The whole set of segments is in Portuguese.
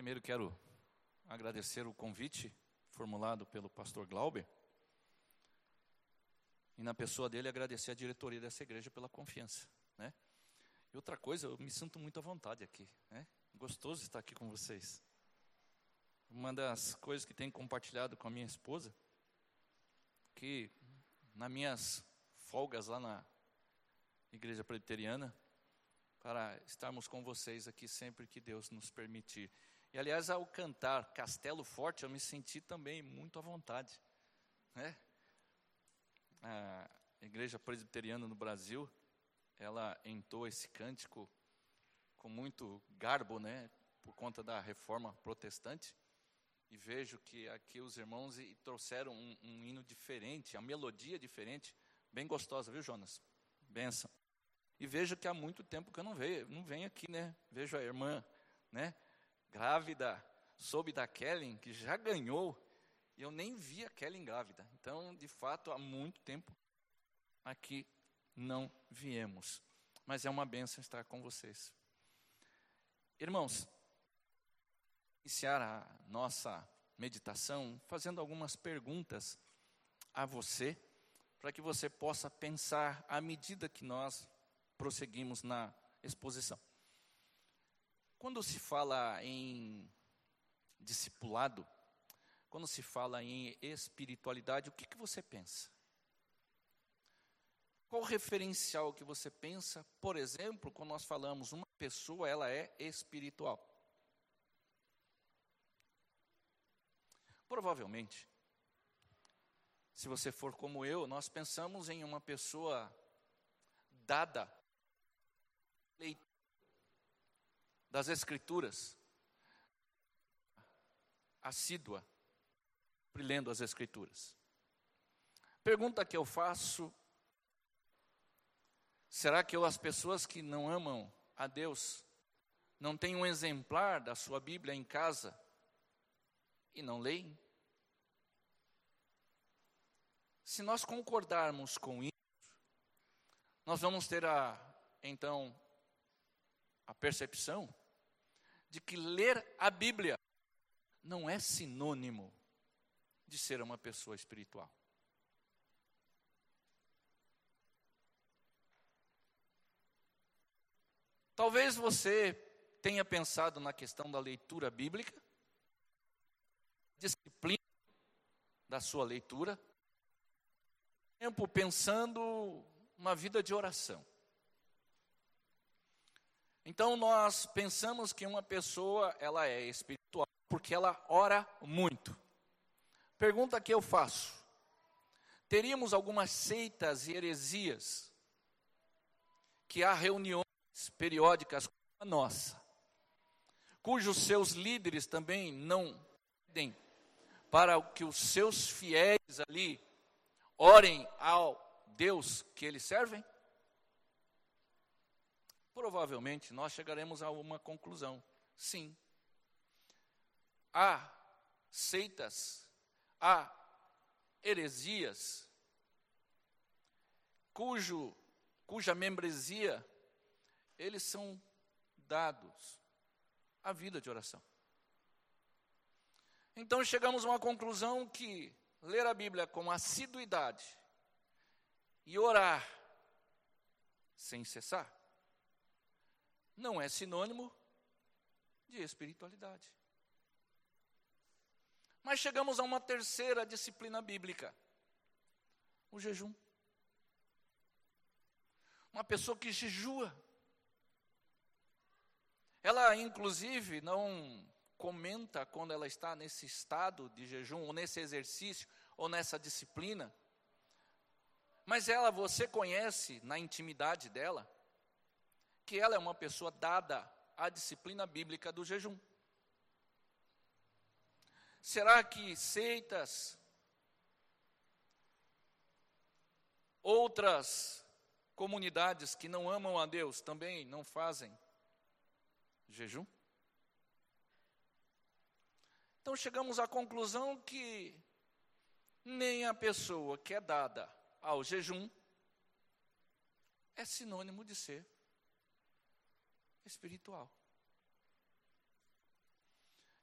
Primeiro quero agradecer o convite formulado pelo pastor Glauber. E na pessoa dele agradecer a diretoria dessa igreja pela confiança, né? E outra coisa, eu me sinto muito à vontade aqui, né? Gostoso estar aqui com vocês. Uma das coisas que tenho compartilhado com a minha esposa, que nas minhas folgas lá na igreja presbiteriana, para estarmos com vocês aqui sempre que Deus nos permitir. E aliás, ao cantar Castelo Forte, eu me senti também muito à vontade. Né? A igreja presbiteriana no Brasil, ela entoa esse cântico com muito garbo, né? Por conta da reforma protestante. E vejo que aqui os irmãos trouxeram um, um hino diferente, a melodia diferente, bem gostosa, viu, Jonas? Benção. E vejo que há muito tempo que eu não vejo, não venho aqui, né? Vejo a irmã, né? Grávida, soube da Kellen, que já ganhou, e eu nem vi a Kellen grávida. Então, de fato, há muito tempo aqui não viemos. Mas é uma benção estar com vocês. Irmãos, iniciar a nossa meditação fazendo algumas perguntas a você, para que você possa pensar à medida que nós prosseguimos na exposição. Quando se fala em discipulado, quando se fala em espiritualidade, o que, que você pensa? Qual o referencial que você pensa, por exemplo, quando nós falamos uma pessoa, ela é espiritual? Provavelmente, se você for como eu, nós pensamos em uma pessoa dada das Escrituras, assídua, lendo as Escrituras. Pergunta que eu faço: será que eu, as pessoas que não amam a Deus, não têm um exemplar da sua Bíblia em casa e não leem? Se nós concordarmos com isso, nós vamos ter a, então, a percepção de que ler a Bíblia não é sinônimo de ser uma pessoa espiritual. Talvez você tenha pensado na questão da leitura bíblica, disciplina da sua leitura, tempo pensando uma vida de oração. Então nós pensamos que uma pessoa ela é espiritual porque ela ora muito. Pergunta que eu faço: teríamos algumas seitas e heresias que há reuniões periódicas como a nossa, cujos seus líderes também não pedem para que os seus fiéis ali orem ao Deus que eles servem? Provavelmente nós chegaremos a uma conclusão. Sim. Há seitas, há heresias, cujo, cuja membresia eles são dados à vida de oração. Então chegamos a uma conclusão que ler a Bíblia com assiduidade e orar sem cessar não é sinônimo de espiritualidade. Mas chegamos a uma terceira disciplina bíblica: o jejum. Uma pessoa que jejua. Ela, inclusive, não comenta quando ela está nesse estado de jejum, ou nesse exercício, ou nessa disciplina. Mas ela, você conhece na intimidade dela, que ela é uma pessoa dada à disciplina bíblica do jejum. Será que seitas, outras comunidades que não amam a Deus também não fazem jejum? Então chegamos à conclusão que nem a pessoa que é dada ao jejum é sinônimo de ser espiritual.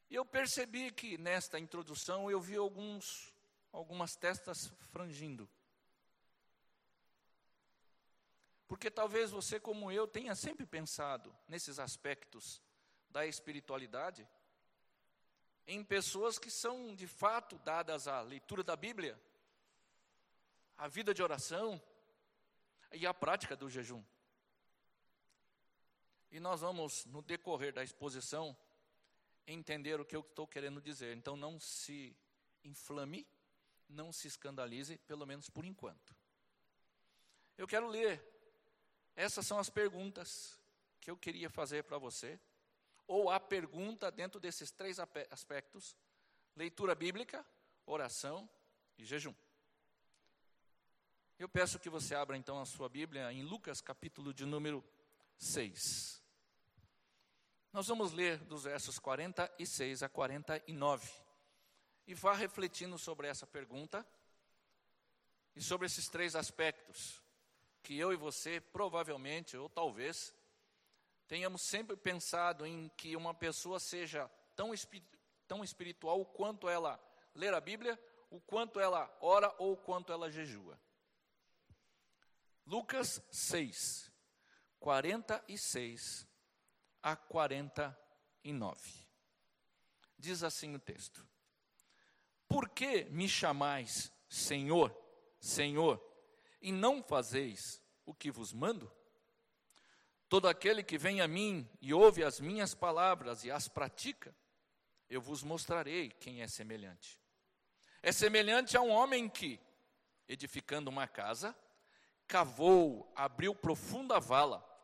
E eu percebi que nesta introdução eu vi alguns, algumas testas frangindo. Porque talvez você, como eu, tenha sempre pensado nesses aspectos da espiritualidade, em pessoas que são de fato dadas à leitura da Bíblia, à vida de oração e à prática do jejum. E nós vamos, no decorrer da exposição, entender o que eu estou querendo dizer. Então não se inflame, não se escandalize, pelo menos por enquanto. Eu quero ler. Essas são as perguntas que eu queria fazer para você. Ou a pergunta dentro desses três aspectos: leitura bíblica, oração e jejum. Eu peço que você abra então a sua Bíblia em Lucas, capítulo de número 6. Nós vamos ler dos versos 46 a 49 e vá refletindo sobre essa pergunta e sobre esses três aspectos que eu e você provavelmente ou talvez tenhamos sempre pensado em que uma pessoa seja tão, tão espiritual quanto ela ler a Bíblia, o quanto ela ora ou o quanto ela jejua. Lucas 6, 46 a 49. Diz assim o texto: Por que me chamais Senhor, Senhor, e não fazeis o que vos mando? Todo aquele que vem a mim e ouve as minhas palavras e as pratica, eu vos mostrarei quem é semelhante. É semelhante a um homem que, edificando uma casa, cavou, abriu profunda vala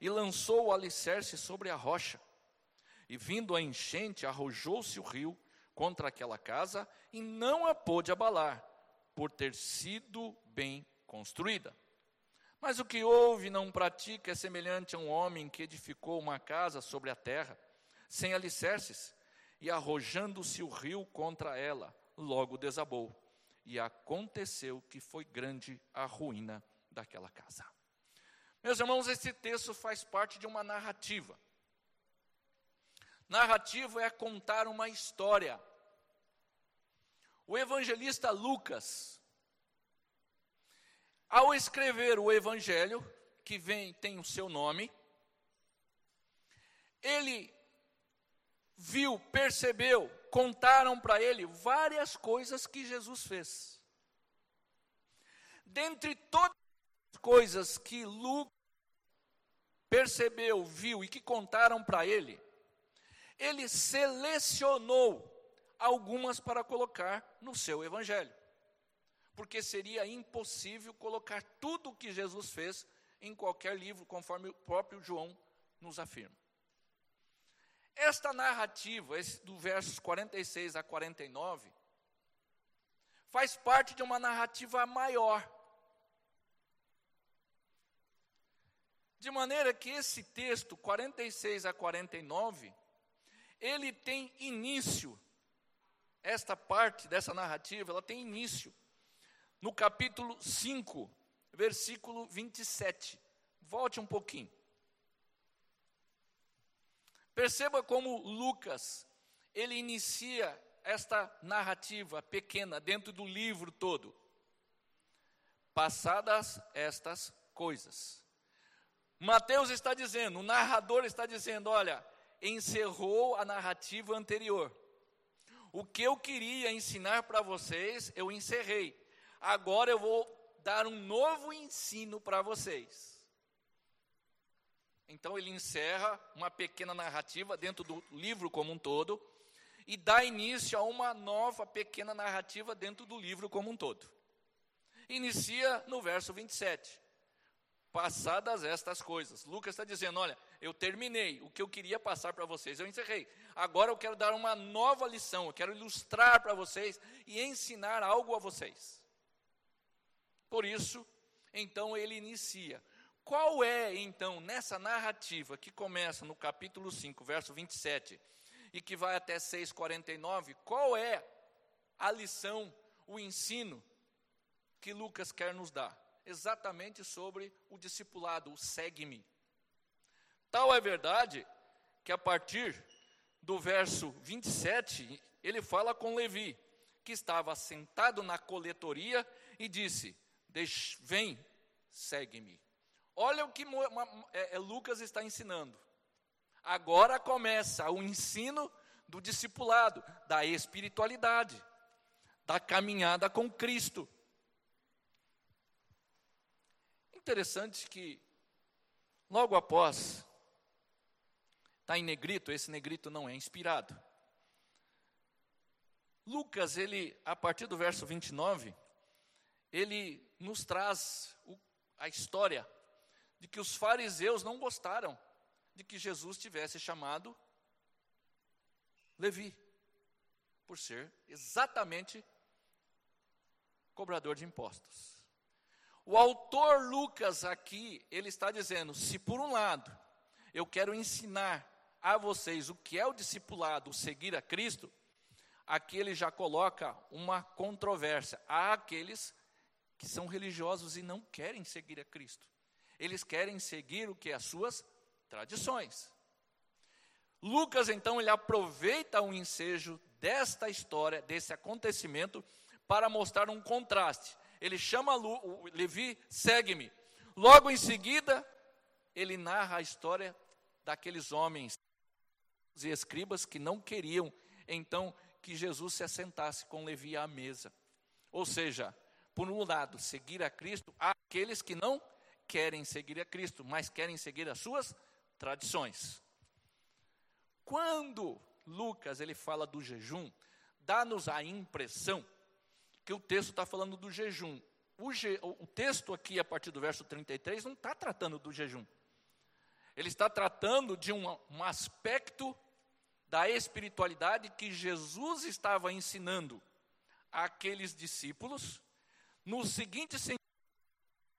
e lançou o alicerce sobre a rocha. E vindo a enchente, arrojou-se o rio contra aquela casa e não a pôde abalar, por ter sido bem construída. Mas o que ouve e não pratica é semelhante a um homem que edificou uma casa sobre a terra, sem alicerces, e arrojando-se o rio contra ela, logo desabou. E aconteceu que foi grande a ruína daquela casa. Meus irmãos, esse texto faz parte de uma narrativa. Narrativa é contar uma história. O evangelista Lucas, ao escrever o evangelho, que vem tem o seu nome, ele viu, percebeu, contaram para ele várias coisas que Jesus fez. Dentre todas coisas que Lucas percebeu, viu e que contaram para ele, ele selecionou algumas para colocar no seu evangelho. Porque seria impossível colocar tudo o que Jesus fez em qualquer livro, conforme o próprio João nos afirma. Esta narrativa, esse, do versos 46 a 49, faz parte de uma narrativa maior De maneira que esse texto, 46 a 49, ele tem início, esta parte dessa narrativa, ela tem início no capítulo 5, versículo 27. Volte um pouquinho. Perceba como Lucas, ele inicia esta narrativa pequena dentro do livro todo. Passadas estas coisas. Mateus está dizendo, o narrador está dizendo: olha, encerrou a narrativa anterior. O que eu queria ensinar para vocês, eu encerrei. Agora eu vou dar um novo ensino para vocês. Então ele encerra uma pequena narrativa dentro do livro como um todo e dá início a uma nova pequena narrativa dentro do livro como um todo. Inicia no verso 27. Passadas estas coisas. Lucas está dizendo: olha, eu terminei o que eu queria passar para vocês, eu encerrei. Agora eu quero dar uma nova lição, eu quero ilustrar para vocês e ensinar algo a vocês. Por isso, então ele inicia. Qual é, então, nessa narrativa que começa no capítulo 5, verso 27, e que vai até 6,49, qual é a lição, o ensino que Lucas quer nos dar? Exatamente sobre o discipulado, o segue-me. Tal é verdade que a partir do verso 27, ele fala com Levi, que estava sentado na coletoria e disse: Vem, segue-me. Olha o que é, é, Lucas está ensinando. Agora começa o ensino do discipulado, da espiritualidade, da caminhada com Cristo. Interessante que, logo após, está em negrito, esse negrito não é inspirado. Lucas, ele, a partir do verso 29, ele nos traz o, a história de que os fariseus não gostaram de que Jesus tivesse chamado Levi, por ser exatamente cobrador de impostos. O autor Lucas aqui, ele está dizendo: se por um lado eu quero ensinar a vocês o que é o discipulado, seguir a Cristo, aqui ele já coloca uma controvérsia. Há aqueles que são religiosos e não querem seguir a Cristo. Eles querem seguir o que? As suas tradições. Lucas, então, ele aproveita o ensejo desta história, desse acontecimento, para mostrar um contraste. Ele chama o Levi, segue-me. Logo em seguida, ele narra a história daqueles homens e escribas que não queriam, então, que Jesus se assentasse com Levi à mesa. Ou seja, por um lado, seguir a Cristo, há aqueles que não querem seguir a Cristo, mas querem seguir as suas tradições. Quando Lucas ele fala do jejum, dá-nos a impressão que o texto está falando do jejum. O, je, o, texto aqui, a partir do verso 33, não está tratando do jejum. Ele está tratando de um, um aspecto da espiritualidade que Jesus estava ensinando àqueles discípulos, no seguinte sentido: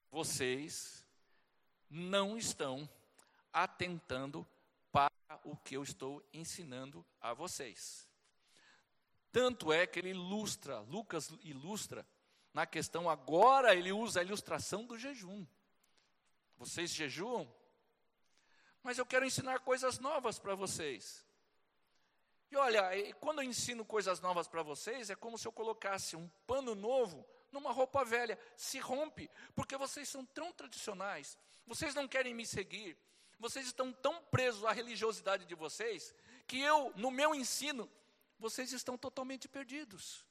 vocês não estão atentando para o que eu estou ensinando a vocês. Tanto é que ele ilustra, Lucas ilustra, na questão agora ele usa a ilustração do jejum. Vocês jejuam? Mas eu quero ensinar coisas novas para vocês. E olha, quando eu ensino coisas novas para vocês, é como se eu colocasse um pano novo numa roupa velha. Se rompe, porque vocês são tão tradicionais, vocês não querem me seguir, vocês estão tão presos à religiosidade de vocês, que eu, no meu ensino, vocês estão totalmente perdidos.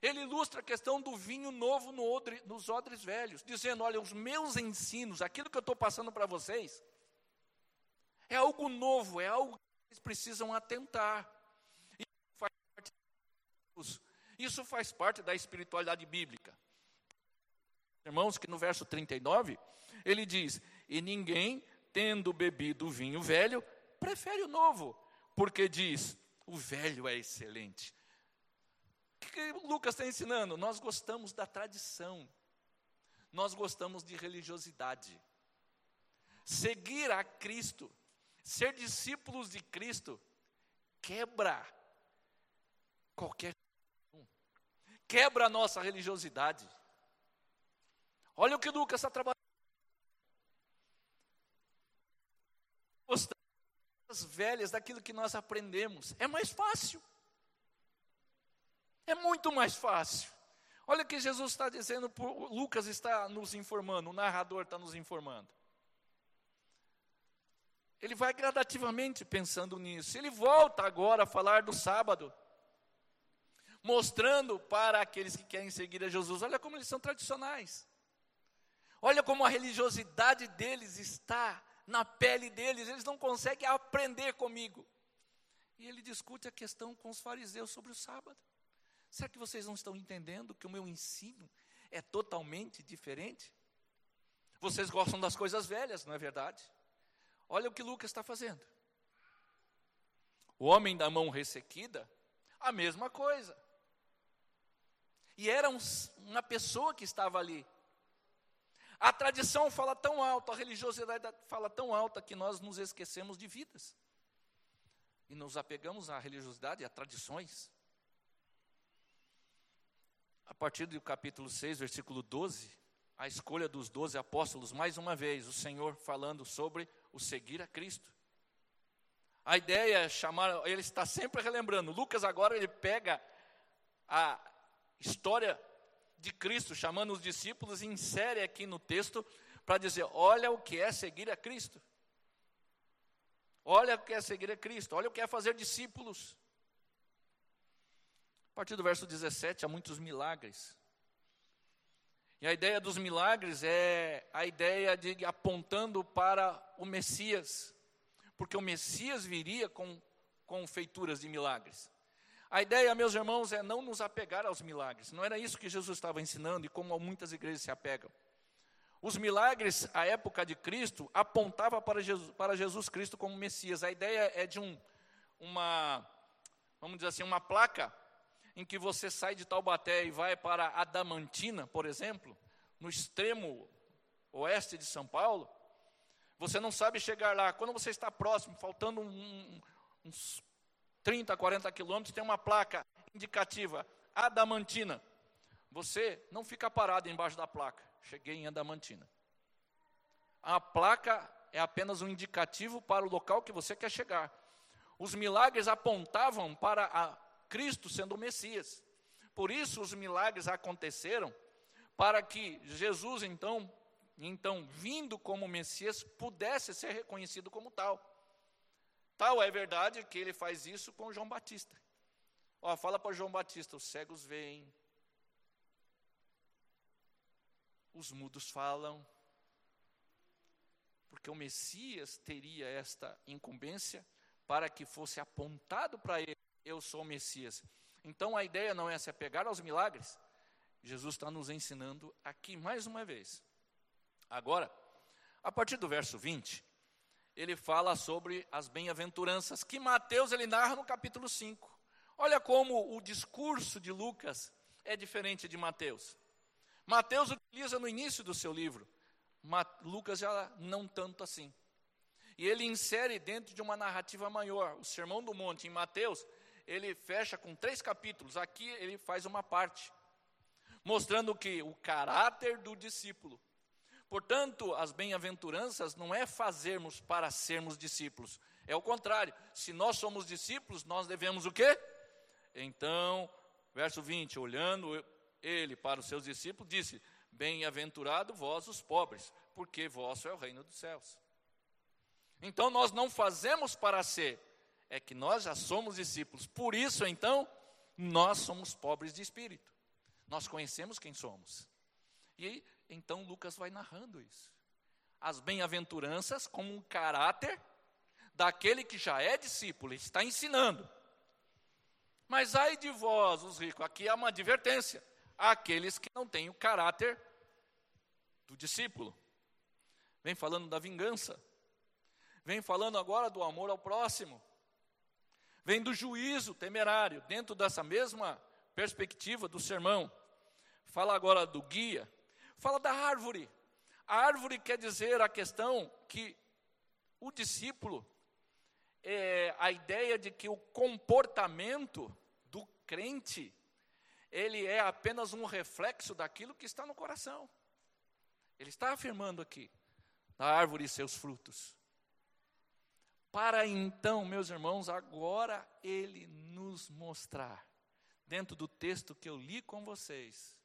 Ele ilustra a questão do vinho novo no odre, nos odres velhos, dizendo: olha, os meus ensinos, aquilo que eu estou passando para vocês, é algo novo, é algo que vocês precisam atentar. Isso faz parte, da espiritualidade bíblica. Irmãos, que no verso 39, ele diz: E ninguém tendo bebido o vinho velho, prefere o novo, porque diz: o velho é excelente. O que, que Lucas está ensinando? Nós gostamos da tradição, nós gostamos de religiosidade. Seguir a Cristo, ser discípulos de Cristo, quebra qualquer. Quebra a nossa religiosidade. Olha o que Lucas está trabalhando. Das velhas, daquilo que nós aprendemos. É mais fácil. É muito mais fácil. Olha o que Jesus está dizendo, Lucas está nos informando, o narrador está nos informando. Ele vai gradativamente pensando nisso. Ele volta agora a falar do sábado, mostrando para aqueles que querem seguir a Jesus: olha como eles são tradicionais. Olha como a religiosidade deles está na pele deles, eles não conseguem aprender comigo. E ele discute a questão com os fariseus sobre o sábado. Será que vocês não estão entendendo que o meu ensino é totalmente diferente? Vocês gostam das coisas velhas, não é verdade? Olha o que Lucas está fazendo. O homem da mão ressequida, a mesma coisa. E era um, uma pessoa que estava ali, a tradição fala tão alto, a religiosidade fala tão alta que nós nos esquecemos de vidas. E nos apegamos à religiosidade, a tradições. A partir do capítulo 6, versículo 12, a escolha dos doze apóstolos, mais uma vez, o Senhor falando sobre o seguir a Cristo. A ideia é chamar, ele está sempre relembrando. Lucas agora ele pega a história de Cristo, chamando os discípulos, insere aqui no texto para dizer: olha o que é seguir a Cristo. Olha o que é seguir a Cristo, olha o que é fazer discípulos. A partir do verso 17, há muitos milagres. E a ideia dos milagres é a ideia de apontando para o Messias, porque o Messias viria com, com feituras de milagres. A ideia, meus irmãos, é não nos apegar aos milagres. Não era isso que Jesus estava ensinando e como muitas igrejas se apegam. Os milagres, à época de Cristo, apontava para Jesus, para Jesus Cristo como Messias. A ideia é de um, uma, vamos dizer assim, uma placa em que você sai de Taubaté e vai para Adamantina, por exemplo, no extremo oeste de São Paulo, você não sabe chegar lá. Quando você está próximo, faltando um, uns 30, 40 quilômetros, tem uma placa indicativa, Adamantina. Você não fica parado embaixo da placa. Cheguei em Adamantina. A placa é apenas um indicativo para o local que você quer chegar. Os milagres apontavam para Cristo sendo o Messias. Por isso os milagres aconteceram para que Jesus então, então vindo como Messias, pudesse ser reconhecido como tal. Tal é verdade que ele faz isso com João Batista. Ó, fala para João Batista: os cegos veem, os mudos falam, porque o Messias teria esta incumbência para que fosse apontado para ele: eu sou o Messias. Então a ideia não é se apegar aos milagres, Jesus está nos ensinando aqui mais uma vez. Agora, a partir do verso 20, ele fala sobre as bem-aventuranças, que Mateus ele narra no capítulo 5. Olha como o discurso de Lucas é diferente de Mateus. Mateus utiliza no início do seu livro, Lucas já não tanto assim. E ele insere dentro de uma narrativa maior. O Sermão do Monte, em Mateus, ele fecha com três capítulos. Aqui ele faz uma parte, mostrando que o caráter do discípulo, Portanto, as bem-aventuranças não é fazermos para sermos discípulos, é o contrário. Se nós somos discípulos, nós devemos o quê? Então, verso 20, olhando ele para os seus discípulos, disse: Bem-aventurado vós os pobres, porque vosso é o reino dos céus. Então nós não fazemos para ser, é que nós já somos discípulos. Por isso, então, nós somos pobres de espírito. Nós conhecemos quem somos. E então Lucas vai narrando isso. As bem-aventuranças como um caráter daquele que já é discípulo, está ensinando. Mas ai de vós, os ricos, aqui há uma advertência: aqueles que não têm o caráter do discípulo. Vem falando da vingança, vem falando agora do amor ao próximo, vem do juízo temerário, dentro dessa mesma perspectiva do sermão. Fala agora do guia, Fala da árvore. A árvore quer dizer a questão que o discípulo, é a ideia de que o comportamento do crente, ele é apenas um reflexo daquilo que está no coração. Ele está afirmando aqui, da árvore e seus frutos. Para então, meus irmãos, agora ele nos mostrar, dentro do texto que eu li com vocês,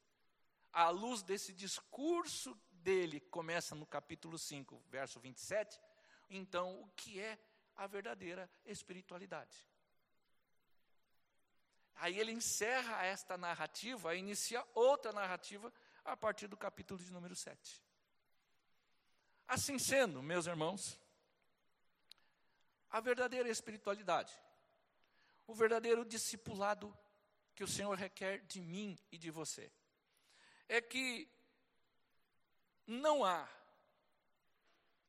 à luz desse discurso dele, começa no capítulo 5, verso 27, então o que é a verdadeira espiritualidade? Aí ele encerra esta narrativa, inicia outra narrativa a partir do capítulo de número 7. Assim sendo, meus irmãos, a verdadeira espiritualidade, o verdadeiro discipulado que o Senhor requer de mim e de você, é que não há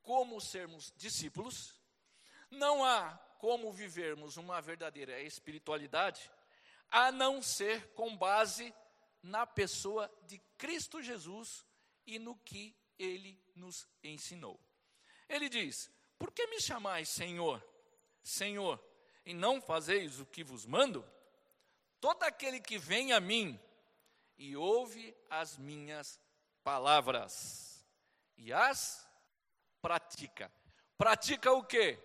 como sermos discípulos, não há como vivermos uma verdadeira espiritualidade, a não ser com base na pessoa de Cristo Jesus e no que ele nos ensinou. Ele diz: Por que me chamais Senhor, Senhor, e não fazeis o que vos mando? Todo aquele que vem a mim e ouve as minhas palavras e as pratica. Pratica o quê?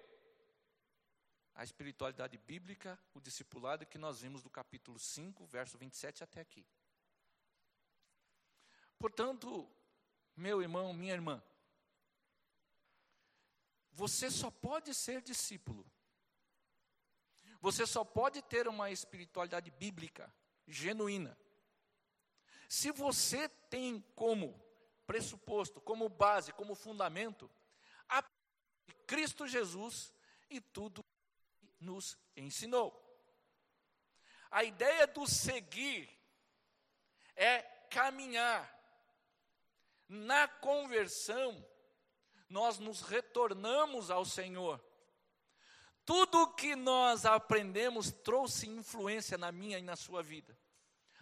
a espiritualidade bíblica, o discipulado que nós vimos do capítulo 5, verso 27 até aqui. Portanto, meu irmão, minha irmã, você só pode ser discípulo. Você só pode ter uma espiritualidade bíblica genuína. Se você tem como pressuposto, como base, como fundamento, a Cristo Jesus e tudo nos ensinou. A ideia do seguir é caminhar. Na conversão, nós nos retornamos ao Senhor. Tudo que nós aprendemos trouxe influência na minha e na sua vida.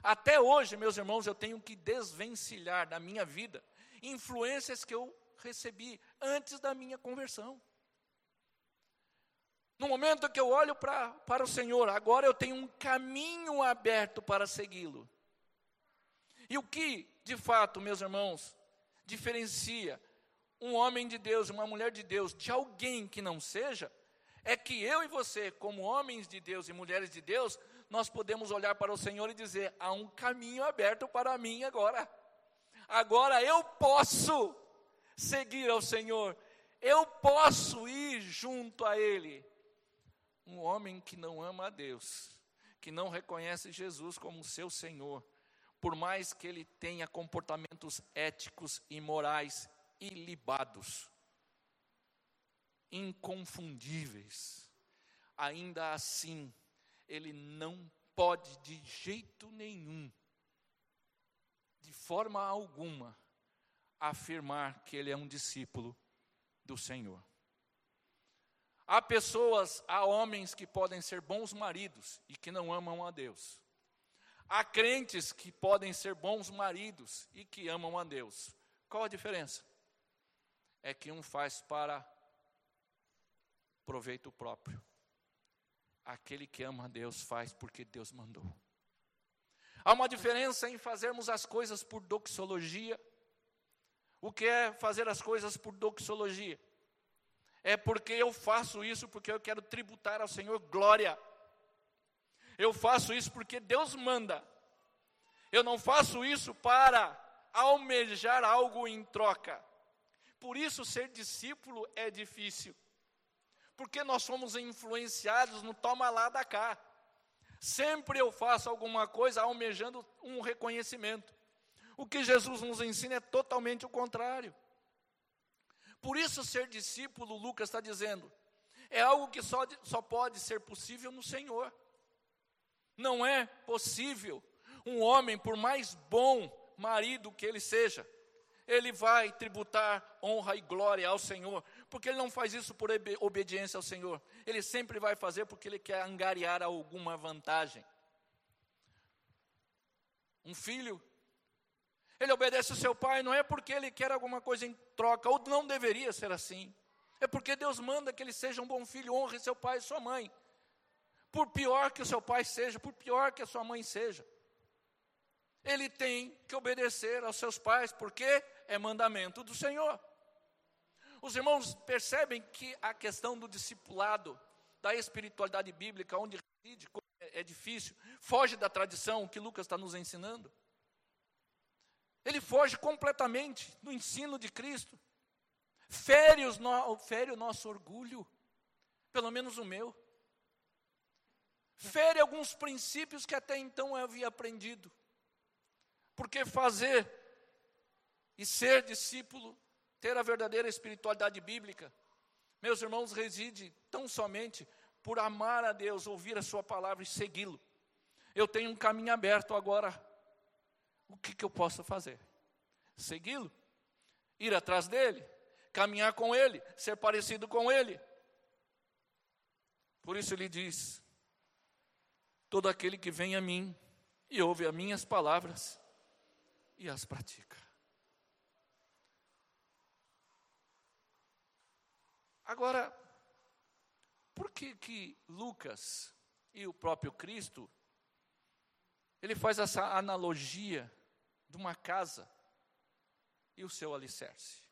Até hoje, meus irmãos, eu tenho que desvencilhar da minha vida influências que eu recebi antes da minha conversão. No momento que eu olho pra, para o Senhor, agora eu tenho um caminho aberto para segui-lo. E o que, de fato, meus irmãos, diferencia um homem de Deus, uma mulher de Deus, de alguém que não seja, é que eu e você, como homens de Deus e mulheres de Deus, nós podemos olhar para o Senhor e dizer: há um caminho aberto para mim agora. Agora eu posso seguir ao Senhor, eu posso ir junto a Ele um homem que não ama a Deus, que não reconhece Jesus como seu Senhor, por mais que ele tenha comportamentos éticos e morais ilibados, inconfundíveis, ainda assim, ele não pode de jeito nenhum, de forma alguma, afirmar que ele é um discípulo do Senhor. Há pessoas, há homens que podem ser bons maridos e que não amam a Deus. Há crentes que podem ser bons maridos e que amam a Deus. Qual a diferença? É que um faz para proveito próprio. Aquele que ama a Deus faz porque Deus mandou. Há uma diferença em fazermos as coisas por doxologia. O que é fazer as coisas por doxologia? é porque eu faço isso porque eu quero tributar ao Senhor glória. Eu faço isso porque Deus manda. Eu não faço isso para almejar algo em troca. Por isso, ser discípulo é difícil. Porque nós somos influenciados no toma lá da cá. Sempre eu faço alguma coisa almejando um reconhecimento. O que Jesus nos ensina é totalmente o contrário. Por isso, ser discípulo, Lucas está dizendo, é algo que só, só pode ser possível no Senhor. Não é possível um homem, por mais bom marido que ele seja, ele vai tributar honra e glória ao Senhor, porque ele não faz isso por obediência ao Senhor, ele sempre vai fazer porque ele quer angariar alguma vantagem. Um filho ele obedece o seu pai não é porque ele quer alguma coisa em troca, ou não deveria ser assim. É porque Deus manda que ele seja um bom filho, honre seu pai e sua mãe. Por pior que o seu pai seja, por pior que a sua mãe seja. Ele tem que obedecer aos seus pais, porque é mandamento do Senhor. Os irmãos percebem que a questão do discipulado, da espiritualidade bíblica, onde reside, é difícil, foge da tradição que Lucas está nos ensinando. Ele foge completamente do ensino de Cristo. Fere, no, fere o nosso orgulho, pelo menos o meu. Fere alguns princípios que até então eu havia aprendido. Porque fazer e ser discípulo, ter a verdadeira espiritualidade bíblica, meus irmãos, reside tão somente por amar a Deus, ouvir a Sua palavra e segui-lo. Eu tenho um caminho aberto agora o que, que eu posso fazer? Segui-lo, ir atrás dele, caminhar com ele, ser parecido com ele. Por isso ele diz: todo aquele que vem a mim e ouve as minhas palavras e as pratica. Agora, por que que Lucas e o próprio Cristo ele faz essa analogia de uma casa e o seu alicerce.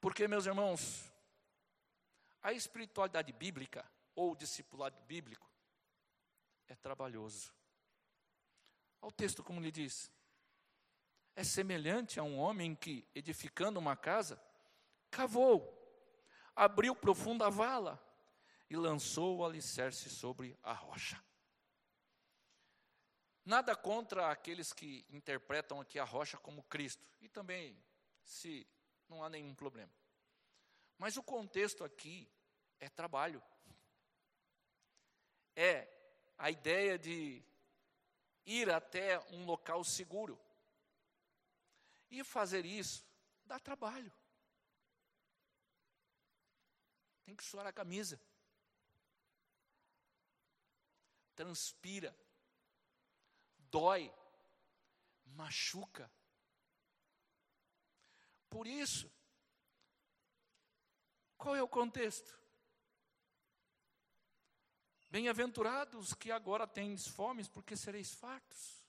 Porque, meus irmãos, a espiritualidade bíblica ou o discipulado bíblico é trabalhoso. Olha o texto como lhe diz. É semelhante a um homem que, edificando uma casa, cavou, abriu profunda vala e lançou o alicerce sobre a rocha. Nada contra aqueles que interpretam aqui a rocha como Cristo, e também se não há nenhum problema. Mas o contexto aqui é trabalho. É a ideia de ir até um local seguro. E fazer isso dá trabalho. Tem que suar a camisa. Transpira. Dói. Machuca. Por isso, qual é o contexto? Bem-aventurados que agora tendes fomes, porque sereis fartos.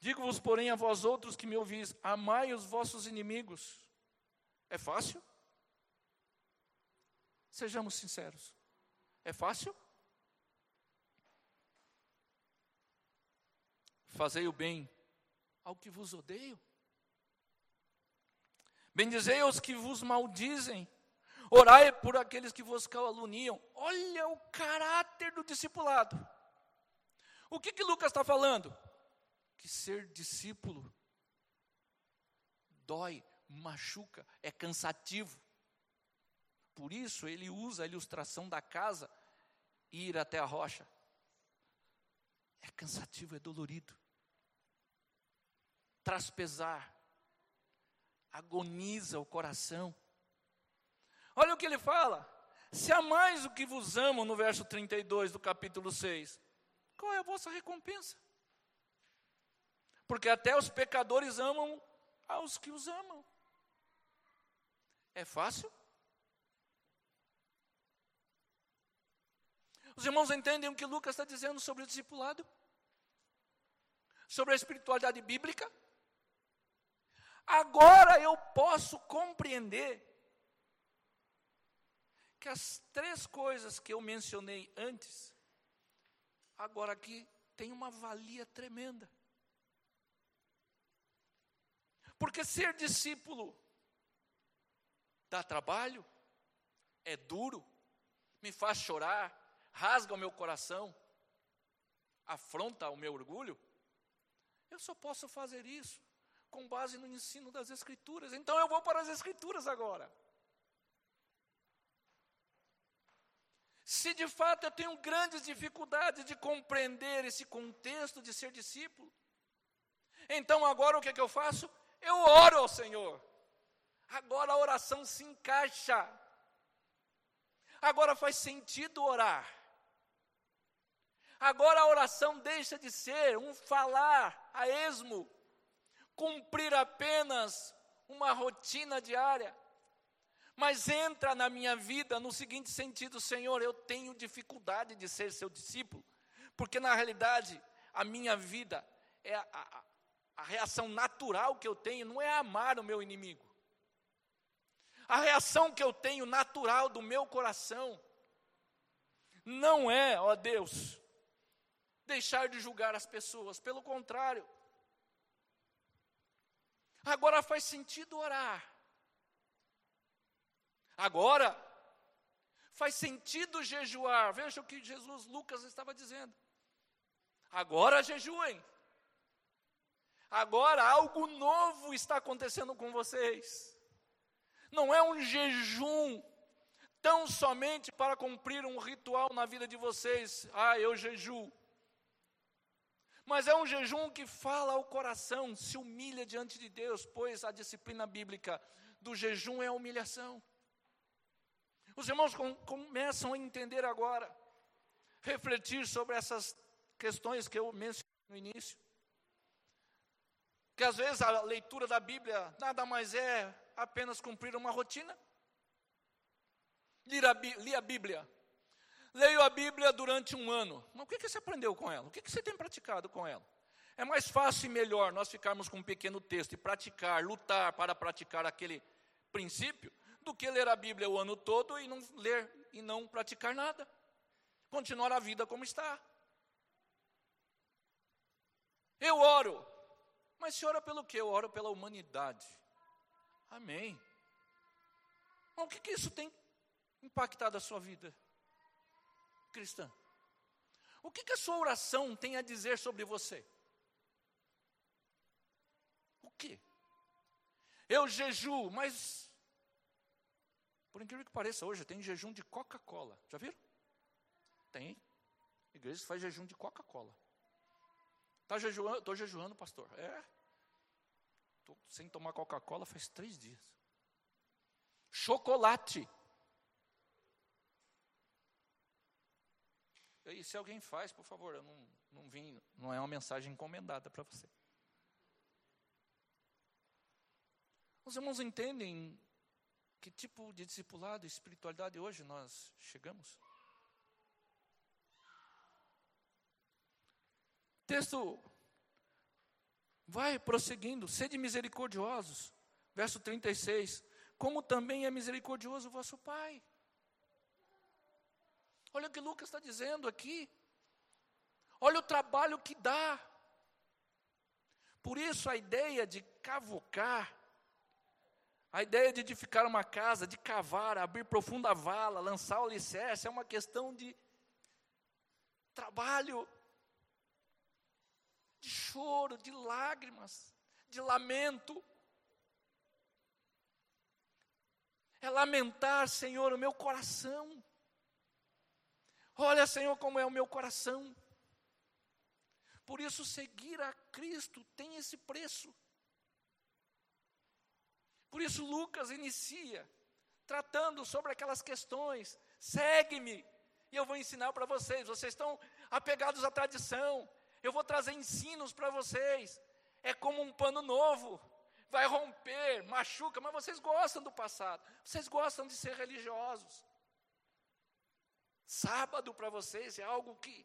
Digo-vos, porém, a vós outros que me ouvis, amai os vossos inimigos. É fácil? Sejamos sinceros. É fácil? Fazei o bem ao que vos odeio. Bendizei os que vos maldizem. Orai por aqueles que vos caluniam. Olha o caráter do discipulado. O que, que Lucas está falando? Que ser discípulo dói, machuca, é cansativo. Por isso ele usa a ilustração da casa e ir até a rocha. É cansativo, é dolorido. Traz pesar agoniza o coração. Olha o que ele fala. Se há mais o que vos amam, no verso 32 do capítulo 6, qual é a vossa recompensa? Porque até os pecadores amam aos que os amam. É fácil? Os irmãos entendem o que Lucas está dizendo sobre o discipulado? Sobre a espiritualidade bíblica? Agora eu posso compreender que as três coisas que eu mencionei antes, agora aqui tem uma valia tremenda. Porque ser discípulo dá trabalho, é duro, me faz chorar, rasga o meu coração, afronta o meu orgulho. Eu só posso fazer isso com base no ensino das Escrituras. Então eu vou para as Escrituras agora. Se de fato eu tenho grandes dificuldades de compreender esse contexto de ser discípulo, então agora o que, é que eu faço? Eu oro ao Senhor. Agora a oração se encaixa. Agora faz sentido orar. Agora a oração deixa de ser um falar a esmo cumprir apenas uma rotina diária, mas entra na minha vida no seguinte sentido: Senhor, eu tenho dificuldade de ser seu discípulo, porque na realidade a minha vida é a, a, a reação natural que eu tenho não é amar o meu inimigo. A reação que eu tenho natural do meu coração não é, ó Deus, deixar de julgar as pessoas, pelo contrário, Agora faz sentido orar. Agora faz sentido jejuar. Veja o que Jesus, Lucas estava dizendo. Agora jejuem. Agora algo novo está acontecendo com vocês. Não é um jejum tão somente para cumprir um ritual na vida de vocês. Ah, eu jejuo mas é um jejum que fala ao coração, se humilha diante de Deus, pois a disciplina bíblica do jejum é a humilhação. Os irmãos com, começam a entender agora, refletir sobre essas questões que eu mencionei no início. Que às vezes a leitura da Bíblia nada mais é apenas cumprir uma rotina. Li a Bíblia Leio a Bíblia durante um ano. Mas o que, você aprendeu com ela? O que, que você tem praticado com ela? É mais fácil e melhor nós ficarmos com um pequeno texto e praticar, lutar para praticar aquele princípio, do que ler a Bíblia o ano todo e não ler e não praticar nada. Continuar a vida como está. Eu oro. Mas se ora pelo quê? Eu oro pela humanidade. Amém. Mas o que, que isso tem impactado a sua vida cristã? O que, que a sua oração tem a dizer sobre você? O que? Eu jejuo, mas por incrível que pareça, hoje tem jejum de Coca-Cola. Já viram? Tem. Igreja faz jejum de Coca-Cola. Está jejuando? Estou jejuando, pastor. É. Sem tomar Coca-Cola faz três dias. Chocolate. E se alguém faz, por favor, eu não, não vim, não é uma mensagem encomendada para você. Os irmãos entendem que tipo de discipulado e espiritualidade hoje nós chegamos? texto vai prosseguindo, sede misericordiosos, verso 36, como também é misericordioso o vosso Pai. Olha o que Lucas está dizendo aqui. Olha o trabalho que dá. Por isso a ideia de cavocar, a ideia de edificar uma casa, de cavar, abrir profunda vala, lançar o alicerce, é uma questão de trabalho, de choro, de lágrimas, de lamento. É lamentar, Senhor, o meu coração. Olha, Senhor, como é o meu coração. Por isso, seguir a Cristo tem esse preço. Por isso, Lucas inicia tratando sobre aquelas questões. Segue-me, e eu vou ensinar para vocês. Vocês estão apegados à tradição. Eu vou trazer ensinos para vocês. É como um pano novo. Vai romper, machuca, mas vocês gostam do passado. Vocês gostam de ser religiosos. Sábado para vocês é algo que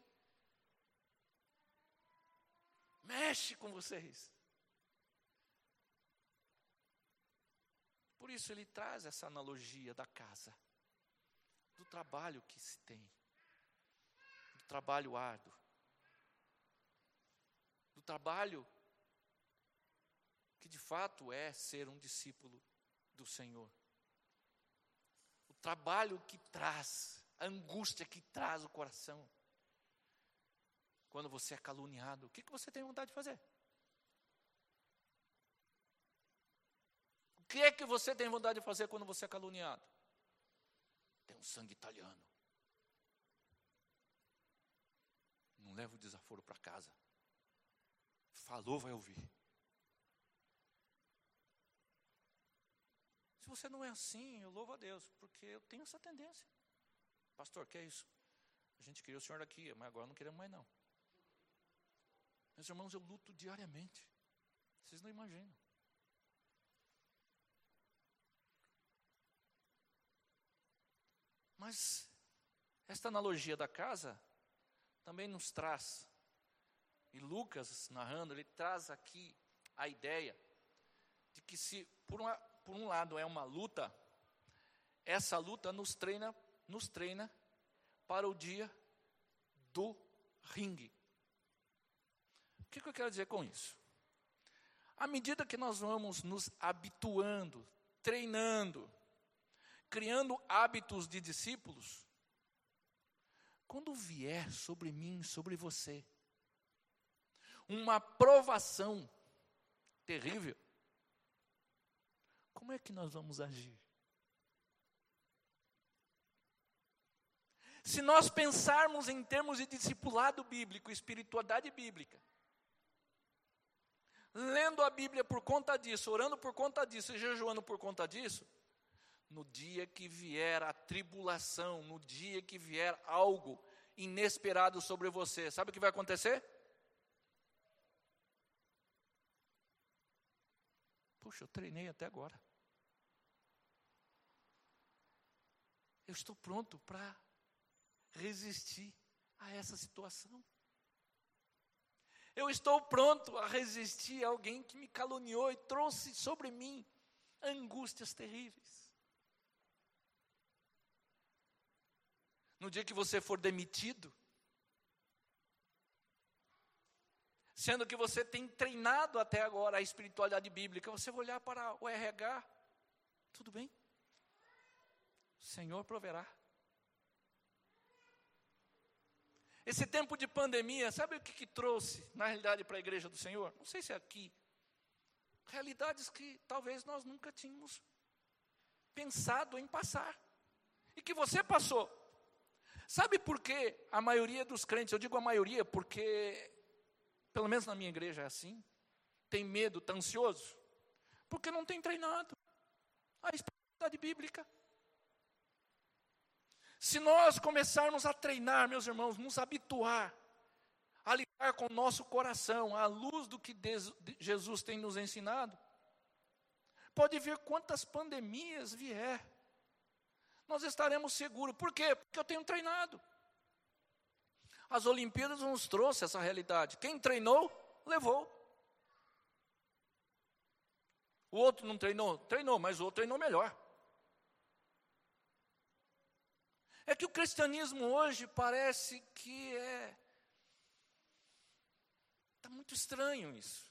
mexe com vocês. Por isso ele traz essa analogia da casa, do trabalho que se tem, do trabalho árduo, do trabalho que de fato é ser um discípulo do Senhor. O trabalho que traz a angústia que traz o coração. Quando você é caluniado, o que, que você tem vontade de fazer? O que é que você tem vontade de fazer quando você é caluniado? Tem um sangue italiano. Não leva o desaforo para casa. Falou, vai ouvir. Se você não é assim, eu louvo a Deus, porque eu tenho essa tendência. Pastor, que é isso? A gente queria o senhor aqui, mas agora não queremos mais não. Meus irmãos, eu luto diariamente. Vocês não imaginam. Mas esta analogia da casa também nos traz, e Lucas narrando, ele traz aqui a ideia de que se por, uma, por um lado é uma luta, essa luta nos treina nos treina para o dia do ringue. O que, que eu quero dizer com isso? À medida que nós vamos nos habituando, treinando, criando hábitos de discípulos, quando vier sobre mim, sobre você, uma provação terrível, como é que nós vamos agir? Se nós pensarmos em termos de discipulado bíblico, espiritualidade bíblica, lendo a Bíblia por conta disso, orando por conta disso e jejuando por conta disso, no dia que vier a tribulação, no dia que vier algo inesperado sobre você, sabe o que vai acontecer? Puxa, eu treinei até agora. Eu estou pronto para resistir a essa situação. Eu estou pronto a resistir a alguém que me caluniou e trouxe sobre mim angústias terríveis. No dia que você for demitido, sendo que você tem treinado até agora a espiritualidade bíblica, você vai olhar para o RH, tudo bem? O Senhor proverá. Esse tempo de pandemia, sabe o que, que trouxe, na realidade, para a igreja do Senhor? Não sei se é aqui. Realidades que talvez nós nunca tínhamos pensado em passar. E que você passou. Sabe por que a maioria dos crentes, eu digo a maioria porque pelo menos na minha igreja é assim, tem medo, está ansioso, porque não tem treinado a espiritualidade bíblica. Se nós começarmos a treinar, meus irmãos, nos habituar a lidar com o nosso coração, à luz do que Jesus tem nos ensinado, pode ver quantas pandemias vier, nós estaremos seguros. Por quê? Porque eu tenho treinado. As Olimpíadas nos trouxe essa realidade. Quem treinou, levou. O outro não treinou? Treinou, mas o outro treinou melhor. É que o cristianismo hoje parece que é. Está muito estranho isso.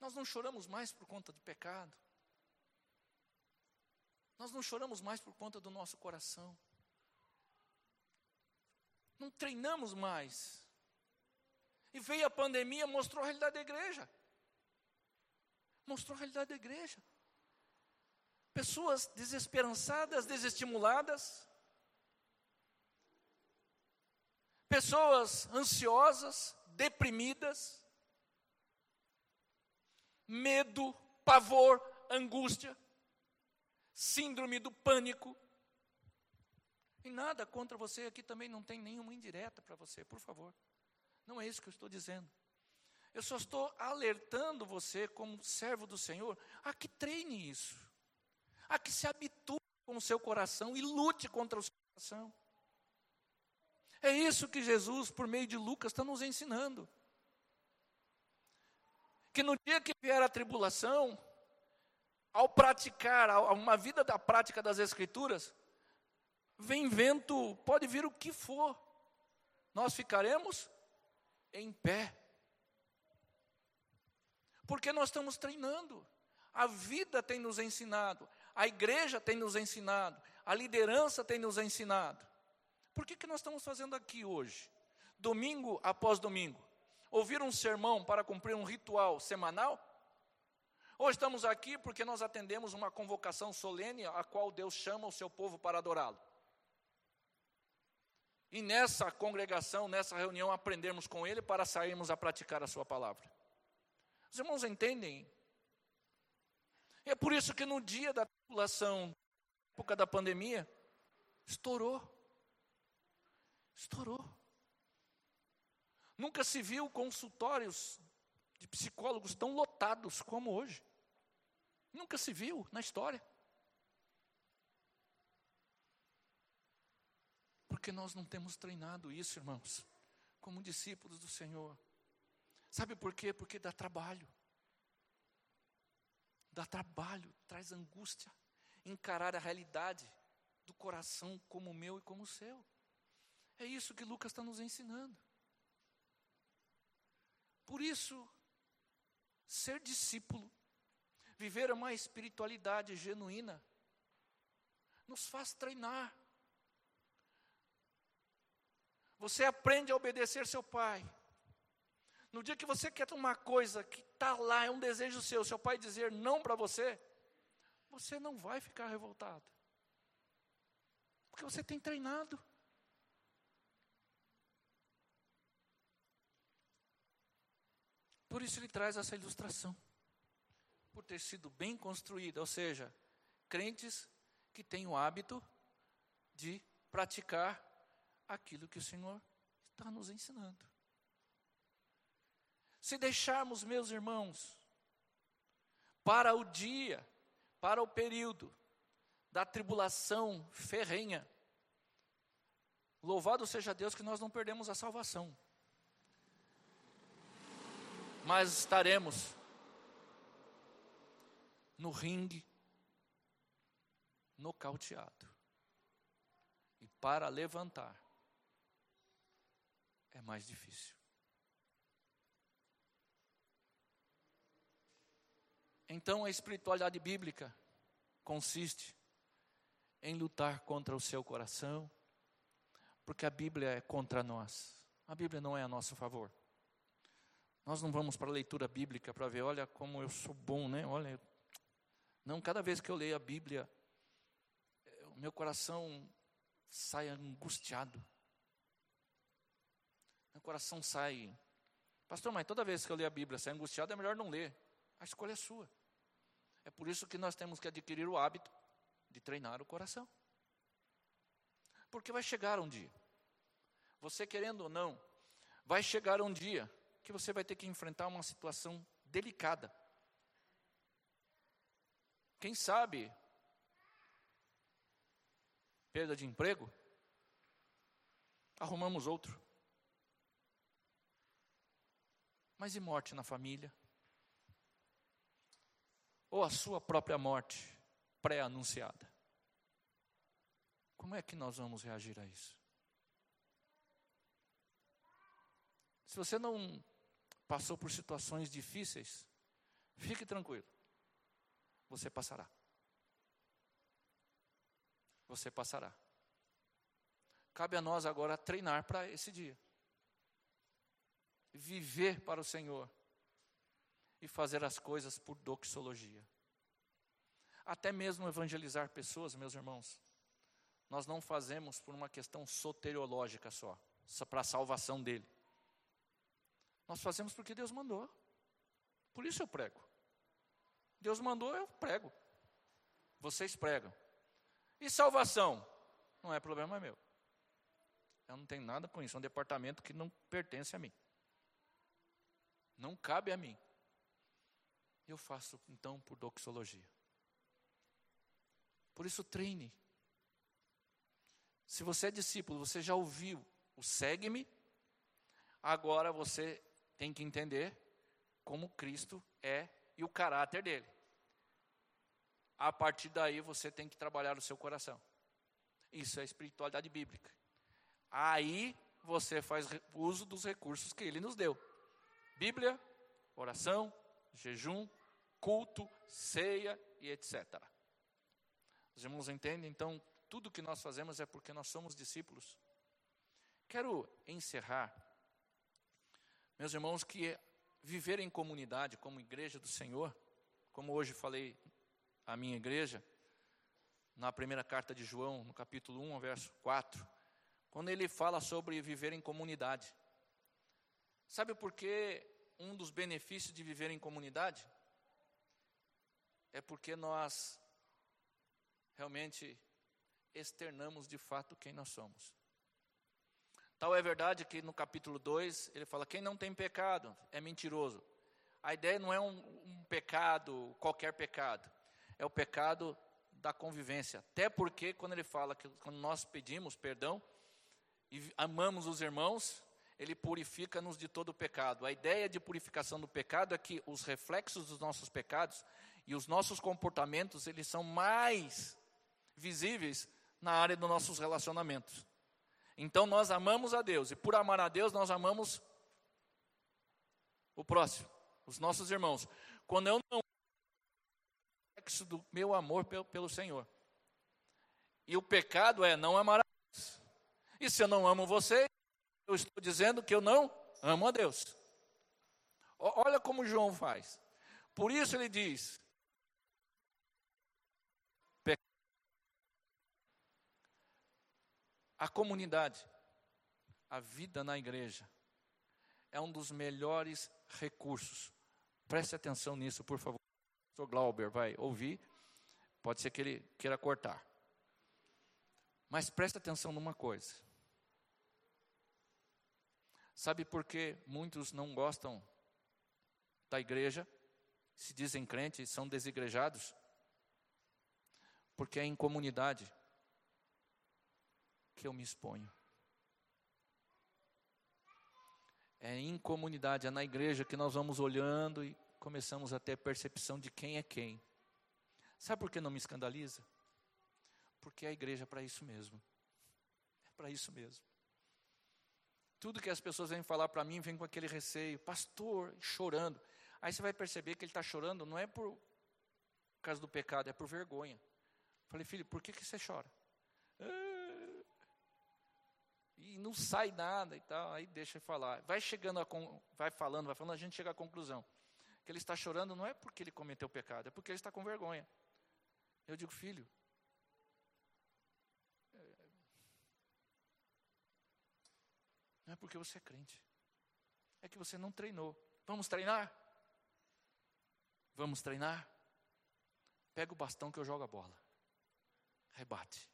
Nós não choramos mais por conta do pecado. Nós não choramos mais por conta do nosso coração não treinamos mais. E veio a pandemia, mostrou a realidade da igreja. Mostrou a realidade da igreja. Pessoas desesperançadas, desestimuladas. Pessoas ansiosas, deprimidas. Medo, pavor, angústia. Síndrome do pânico. E nada contra você, aqui também não tem nenhuma indireta para você, por favor. Não é isso que eu estou dizendo. Eu só estou alertando você, como servo do Senhor, a que treine isso, a que se habitue com o seu coração e lute contra o seu coração. É isso que Jesus, por meio de Lucas, está nos ensinando. Que no dia que vier a tribulação, ao praticar uma vida da prática das Escrituras, vem vento, pode vir o que for, nós ficaremos em pé. Porque nós estamos treinando. A vida tem nos ensinado, a igreja tem nos ensinado, a liderança tem nos ensinado. Por que, que nós estamos fazendo aqui hoje? Domingo após domingo. Ouvir um sermão para cumprir um ritual semanal? Hoje estamos aqui porque nós atendemos uma convocação solene a qual Deus chama o seu povo para adorá-lo. E nessa congregação, nessa reunião, aprendermos com Ele para sairmos a praticar a Sua palavra. Os irmãos entendem? é por isso que no dia da tribulação, época da pandemia, estourou. Estourou. Nunca se viu consultórios de psicólogos tão lotados como hoje. Nunca se viu na história. Porque nós não temos treinado isso, irmãos, como discípulos do Senhor. Sabe por quê? Porque dá trabalho. Dá trabalho, traz angústia. Encarar a realidade do coração como o meu e como o seu. É isso que Lucas está nos ensinando. Por isso, ser discípulo, viver uma espiritualidade genuína, nos faz treinar Você aprende a obedecer seu pai. No dia que você quer uma coisa que está lá, é um desejo seu, seu pai dizer não para você, você não vai ficar revoltado. Porque você tem treinado. Por isso ele traz essa ilustração. Por ter sido bem construída, ou seja, crentes que têm o hábito de praticar aquilo que o Senhor está nos ensinando. Se deixarmos, meus irmãos, para o dia, para o período da tribulação ferrenha, louvado seja Deus que nós não perdemos a salvação, mas estaremos no ringue, nocauteado para levantar é mais difícil. Então a espiritualidade bíblica consiste em lutar contra o seu coração, porque a Bíblia é contra nós. A Bíblia não é a nosso favor. Nós não vamos para a leitura bíblica para ver, olha como eu sou bom, né? Olha, não, cada vez que eu leio a Bíblia, eh, o meu coração sai angustiado. Meu coração sai. Pastor, mas toda vez que eu leio a Bíblia sai angustiado, é melhor não ler. A escolha é sua. É por isso que nós temos que adquirir o hábito de treinar o coração. Porque vai chegar um dia, você querendo ou não, vai chegar um dia que você vai ter que enfrentar uma situação delicada. Quem sabe, perda de emprego, arrumamos outro. Mas e morte na família? Ou a sua própria morte? pré-anunciada. Como é que nós vamos reagir a isso? Se você não passou por situações difíceis, fique tranquilo. Você passará. Você passará. Cabe a nós agora treinar para esse dia. Viver para o Senhor e fazer as coisas por doxologia até mesmo evangelizar pessoas, meus irmãos, nós não fazemos por uma questão soteriológica só, para a salvação dele. Nós fazemos porque Deus mandou. Por isso eu prego. Deus mandou, eu prego. Vocês pregam. E salvação? Não é problema meu. Eu não tenho nada com isso. É um departamento que não pertence a mim. Não cabe a mim. Eu faço então por doxologia. Por isso, treine. Se você é discípulo, você já ouviu o segue-me, agora você tem que entender como Cristo é e o caráter dele. A partir daí você tem que trabalhar o seu coração. Isso é espiritualidade bíblica. Aí você faz uso dos recursos que ele nos deu: Bíblia, oração, jejum, culto, ceia e etc. Os irmãos entendem? Então, tudo que nós fazemos é porque nós somos discípulos. Quero encerrar, meus irmãos, que viver em comunidade como igreja do Senhor, como hoje falei a minha igreja, na primeira carta de João, no capítulo 1, verso 4, quando ele fala sobre viver em comunidade. Sabe por que um dos benefícios de viver em comunidade? É porque nós realmente externamos de fato quem nós somos. Tal é verdade que no capítulo 2 ele fala: quem não tem pecado é mentiroso. A ideia não é um, um pecado, qualquer pecado, é o pecado da convivência. Até porque, quando ele fala que quando nós pedimos perdão e amamos os irmãos, ele purifica-nos de todo o pecado. A ideia de purificação do pecado é que os reflexos dos nossos pecados e os nossos comportamentos, eles são mais visíveis na área dos nossos relacionamentos. Então nós amamos a Deus, e por amar a Deus, nós amamos o próximo, os nossos irmãos. Quando eu não reflexo do meu amor pelo, pelo Senhor. E o pecado é não amar a Deus. E se eu não amo você, eu estou dizendo que eu não amo a Deus. Olha como João faz. Por isso ele diz: A comunidade, a vida na igreja, é um dos melhores recursos. Preste atenção nisso, por favor. O Glauber vai ouvir, pode ser que ele queira cortar. Mas preste atenção numa coisa. Sabe por que muitos não gostam da igreja, se dizem crentes, são desigrejados? Porque é em comunidade que eu me exponho. É em comunidade, é na igreja que nós vamos olhando e começamos a ter percepção de quem é quem. Sabe por que não me escandaliza? Porque a igreja é para isso mesmo. para isso mesmo. Tudo que as pessoas vêm falar para mim vem com aquele receio, pastor, chorando. Aí você vai perceber que ele está chorando não é por causa do pecado, é por vergonha. Falei, filho, por que, que você chora? Ah, e não sai nada e tal, aí deixa ele falar. Vai chegando, a, vai falando, vai falando, a gente chega à conclusão. Que ele está chorando não é porque ele cometeu pecado, é porque ele está com vergonha. Eu digo, filho, Não é porque você é crente. É que você não treinou. Vamos treinar? Vamos treinar? Pega o bastão que eu jogo a bola. Rebate.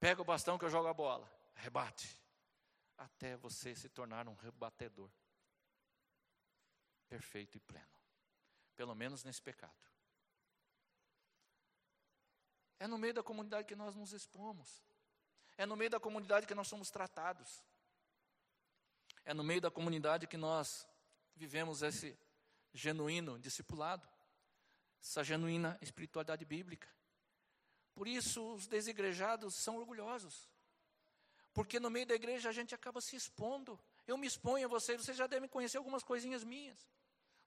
Pega o bastão que eu jogo a bola. Rebate. Até você se tornar um rebatedor. Perfeito e pleno. Pelo menos nesse pecado. É no meio da comunidade que nós nos expomos. É no meio da comunidade que nós somos tratados. É no meio da comunidade que nós vivemos esse genuíno discipulado, essa genuína espiritualidade bíblica. Por isso, os desigrejados são orgulhosos, porque no meio da igreja a gente acaba se expondo. Eu me exponho a vocês, vocês já devem conhecer algumas coisinhas minhas,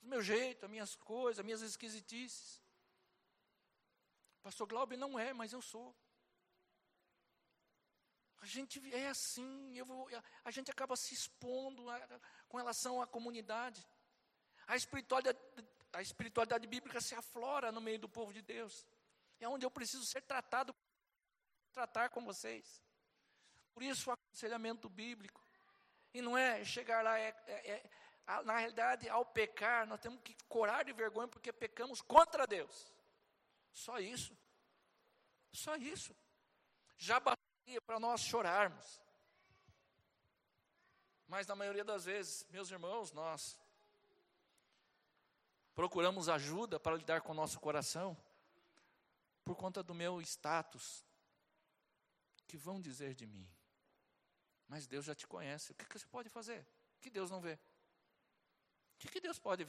o meu jeito, as minhas coisas, as minhas esquisitices. Pastor Glauber não é, mas eu sou. A gente é assim, vou, a gente acaba se expondo a, com relação à comunidade. A espiritualidade, a espiritualidade bíblica se aflora no meio do povo de Deus. É onde eu preciso ser tratado, tratar com vocês. Por isso o aconselhamento bíblico. E não é chegar lá, é, é, é, na realidade, ao pecar, nós temos que corar de vergonha porque pecamos contra Deus. Só isso. Só isso. Já para nós chorarmos. Mas na maioria das vezes, meus irmãos, nós procuramos ajuda para lidar com o nosso coração por conta do meu status. Que vão dizer de mim? Mas Deus já te conhece. O que, que você pode fazer? Que Deus não vê. O que, que Deus pode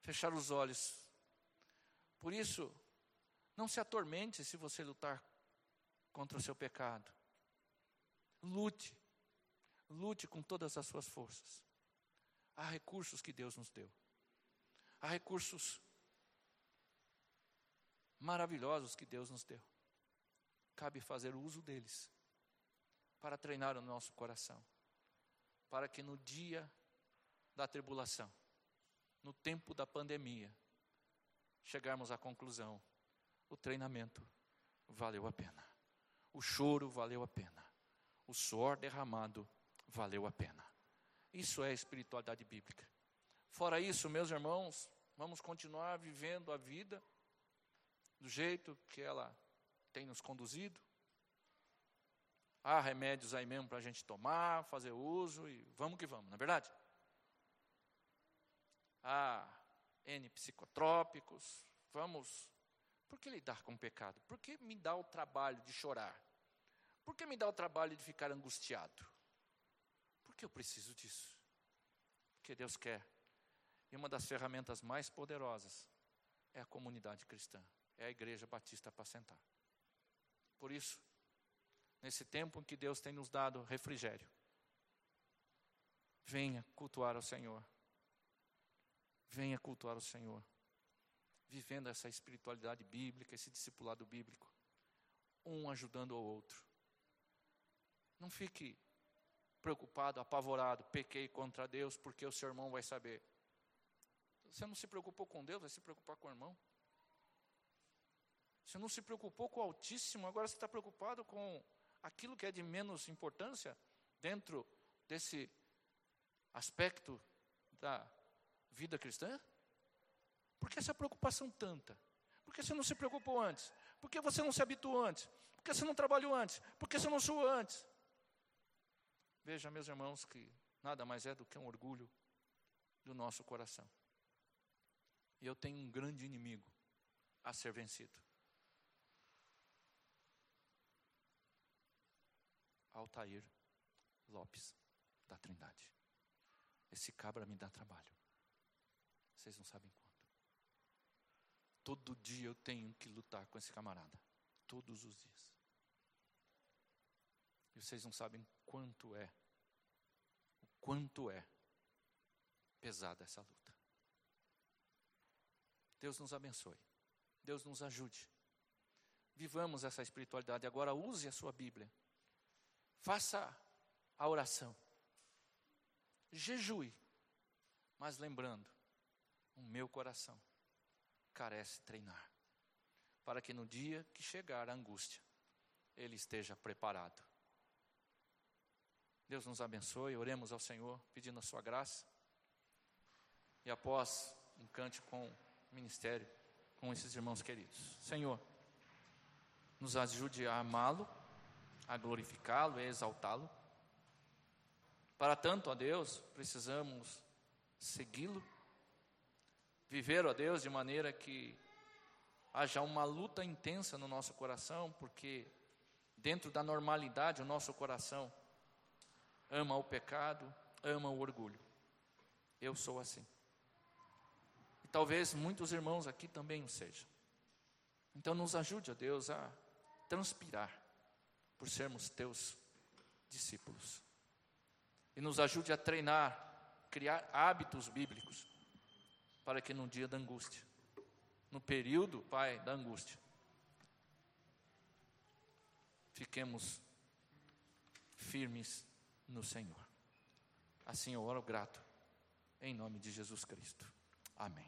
fechar os olhos? Por isso, não se atormente se você lutar contra o seu pecado. Lute, lute com todas as suas forças. Há recursos que Deus nos deu. Há recursos maravilhosos que Deus nos deu. Cabe fazer uso deles para treinar o nosso coração, para que no dia da tribulação, no tempo da pandemia, chegarmos à conclusão: o treinamento valeu a pena. O choro valeu a pena. O suor derramado valeu a pena. Isso é espiritualidade bíblica. Fora isso, meus irmãos, vamos continuar vivendo a vida do jeito que ela tem nos conduzido. Há remédios aí mesmo para a gente tomar, fazer uso e vamos que vamos, não é verdade? Há N psicotrópicos, vamos por que lidar com o pecado? Por que me dá o trabalho de chorar? Por que me dá o trabalho de ficar angustiado? Por que eu preciso disso? Porque Deus quer. E uma das ferramentas mais poderosas é a comunidade cristã, é a igreja batista apacentar. Por isso, nesse tempo em que Deus tem nos dado refrigério, venha cultuar o Senhor. Venha cultuar o Senhor vivendo essa espiritualidade bíblica, esse discipulado bíblico, um ajudando o outro. Não fique preocupado, apavorado, pequei contra Deus porque o seu irmão vai saber. Você não se preocupou com Deus, vai se preocupar com o irmão. Você não se preocupou com o Altíssimo, agora você está preocupado com aquilo que é de menos importância dentro desse aspecto da vida cristã? Por que essa preocupação tanta? Por que você não se preocupou antes? Por que você não se habituou antes? Por que você não trabalhou antes? Por que você não suou antes? Veja, meus irmãos, que nada mais é do que um orgulho do nosso coração. E eu tenho um grande inimigo a ser vencido. Altair Lopes, da Trindade. Esse cabra me dá trabalho. Vocês não sabem quanto. Todo dia eu tenho que lutar com esse camarada. Todos os dias. E vocês não sabem quanto é, o quanto é pesada essa luta. Deus nos abençoe. Deus nos ajude. Vivamos essa espiritualidade. Agora use a sua Bíblia. Faça a oração. Jejue. Mas lembrando, o meu coração carece treinar. Para que no dia que chegar a angústia, ele esteja preparado. Deus nos abençoe. Oremos ao Senhor, pedindo a sua graça. E após um cante com o ministério, com esses irmãos queridos. Senhor, nos ajude a amá-lo, a glorificá-lo, a exaltá-lo. Para tanto, ó Deus, precisamos segui-lo, viver, ó Deus, de maneira que haja uma luta intensa no nosso coração, porque dentro da normalidade o nosso coração ama o pecado, ama o orgulho. Eu sou assim. E talvez muitos irmãos aqui também o sejam. Então nos ajude, ó Deus, a transpirar por sermos teus discípulos. E nos ajude a treinar, criar hábitos bíblicos, para que no dia da angústia, no período, Pai, da angústia, fiquemos firmes no Senhor. Assim eu oro grato, em nome de Jesus Cristo. Amém.